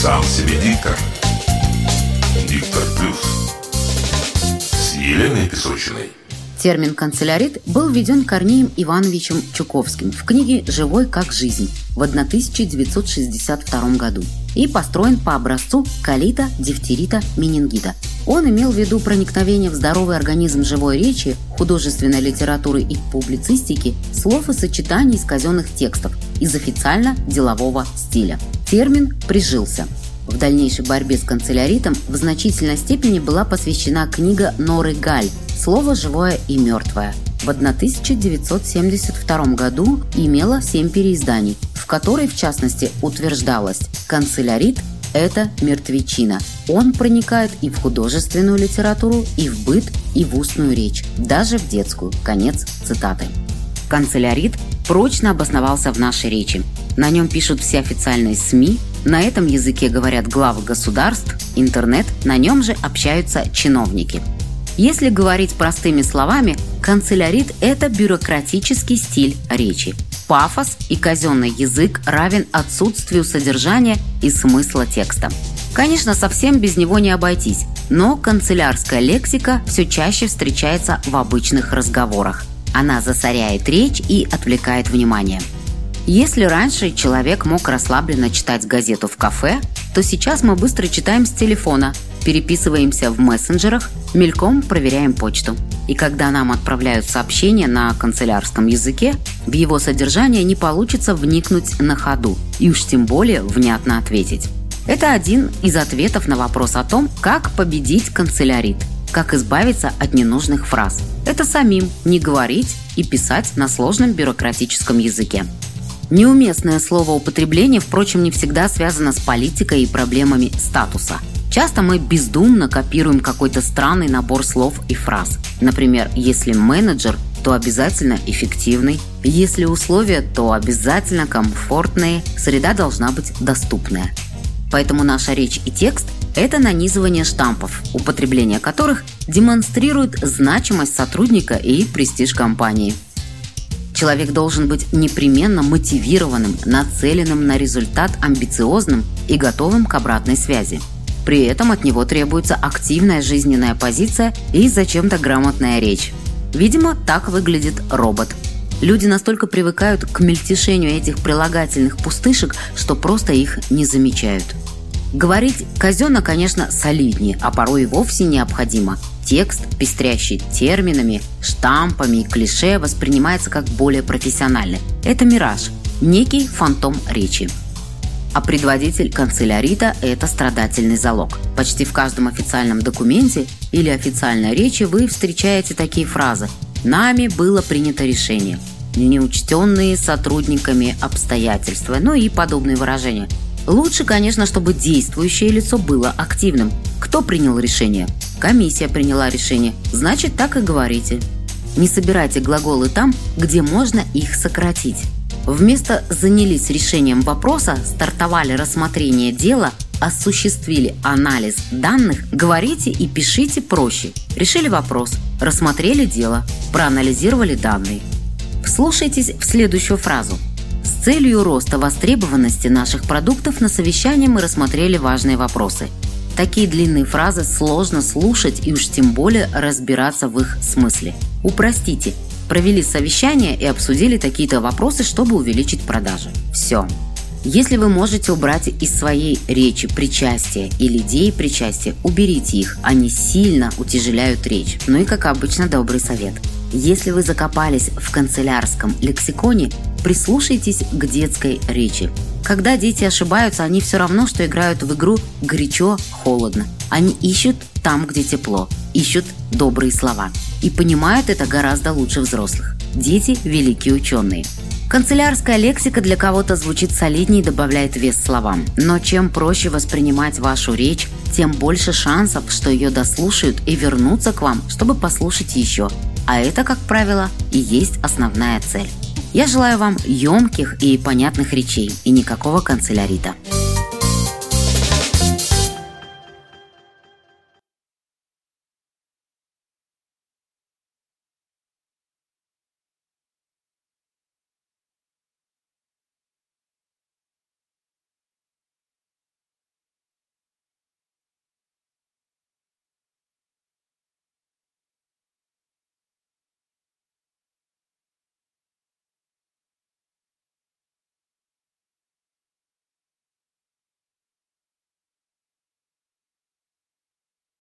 Сам себе диктор. Диктор плюс. С Еленой Песочиной. Термин «канцелярит» был введен Корнеем Ивановичем Чуковским в книге «Живой как жизнь» в 1962 году и построен по образцу колита, дифтерита, менингита. Он имел в виду проникновение в здоровый организм живой речи, художественной литературы и публицистики, слов и сочетаний из казенных текстов из официально-делового стиля. Термин прижился – в дальнейшей борьбе с канцеляритом в значительной степени была посвящена книга Норы Галь «Слово живое и мертвое». В 1972 году имела семь переизданий, в которой, в частности, утверждалось «Канцелярит – это мертвечина. Он проникает и в художественную литературу, и в быт, и в устную речь, даже в детскую». Конец цитаты. Канцелярит прочно обосновался в нашей речи. На нем пишут все официальные СМИ, на этом языке говорят главы государств, интернет, на нем же общаются чиновники. Если говорить простыми словами, канцелярит – это бюрократический стиль речи. Пафос и казенный язык равен отсутствию содержания и смысла текста. Конечно, совсем без него не обойтись, но канцелярская лексика все чаще встречается в обычных разговорах. Она засоряет речь и отвлекает внимание – если раньше человек мог расслабленно читать газету в кафе, то сейчас мы быстро читаем с телефона, переписываемся в мессенджерах, мельком проверяем почту. И когда нам отправляют сообщение на канцелярском языке, в его содержание не получится вникнуть на ходу и уж тем более внятно ответить. Это один из ответов на вопрос о том, как победить канцелярит, как избавиться от ненужных фраз. Это самим не говорить и писать на сложном бюрократическом языке. Неуместное словоупотребление, впрочем, не всегда связано с политикой и проблемами статуса. Часто мы бездумно копируем какой-то странный набор слов и фраз. Например, если менеджер, то обязательно эффективный. Если условия, то обязательно комфортные. Среда должна быть доступная. Поэтому наша речь и текст – это нанизывание штампов, употребление которых демонстрирует значимость сотрудника и престиж компании – Человек должен быть непременно мотивированным, нацеленным на результат, амбициозным и готовым к обратной связи. При этом от него требуется активная жизненная позиция и зачем-то грамотная речь. Видимо, так выглядит робот. Люди настолько привыкают к мельтешению этих прилагательных пустышек, что просто их не замечают. Говорить казенно, конечно, солиднее, а порой и вовсе необходимо – Текст, пестрящий терминами, штампами и клише, воспринимается как более профессиональный. Это мираж, некий фантом речи. А предводитель канцелярита – это страдательный залог. Почти в каждом официальном документе или официальной речи вы встречаете такие фразы «Нами было принято решение», «Неучтенные сотрудниками обстоятельства», ну и подобные выражения. Лучше, конечно, чтобы действующее лицо было активным. Кто принял решение? Комиссия приняла решение, значит, так и говорите. Не собирайте глаголы там, где можно их сократить. Вместо «занялись решением вопроса», стартовали рассмотрение дела, осуществили анализ данных, говорите и пишите проще. Решили вопрос, рассмотрели дело, проанализировали данные. Вслушайтесь в следующую фразу. С целью роста востребованности наших продуктов на совещании мы рассмотрели важные вопросы – Такие длинные фразы сложно слушать и уж тем более разбираться в их смысле. Упростите. Провели совещание и обсудили такие-то вопросы, чтобы увеличить продажи. Все. Если вы можете убрать из своей речи причастие или идеи причастия, уберите их, они сильно утяжеляют речь. Ну и, как обычно, добрый совет. Если вы закопались в канцелярском лексиконе, прислушайтесь к детской речи. Когда дети ошибаются, они все равно, что играют в игру горячо-холодно. Они ищут там, где тепло, ищут добрые слова. И понимают это гораздо лучше взрослых. Дети – великие ученые. Канцелярская лексика для кого-то звучит солиднее и добавляет вес словам. Но чем проще воспринимать вашу речь, тем больше шансов, что ее дослушают и вернутся к вам, чтобы послушать еще. А это, как правило, и есть основная цель. Я желаю вам емких и понятных речей и никакого канцелярита.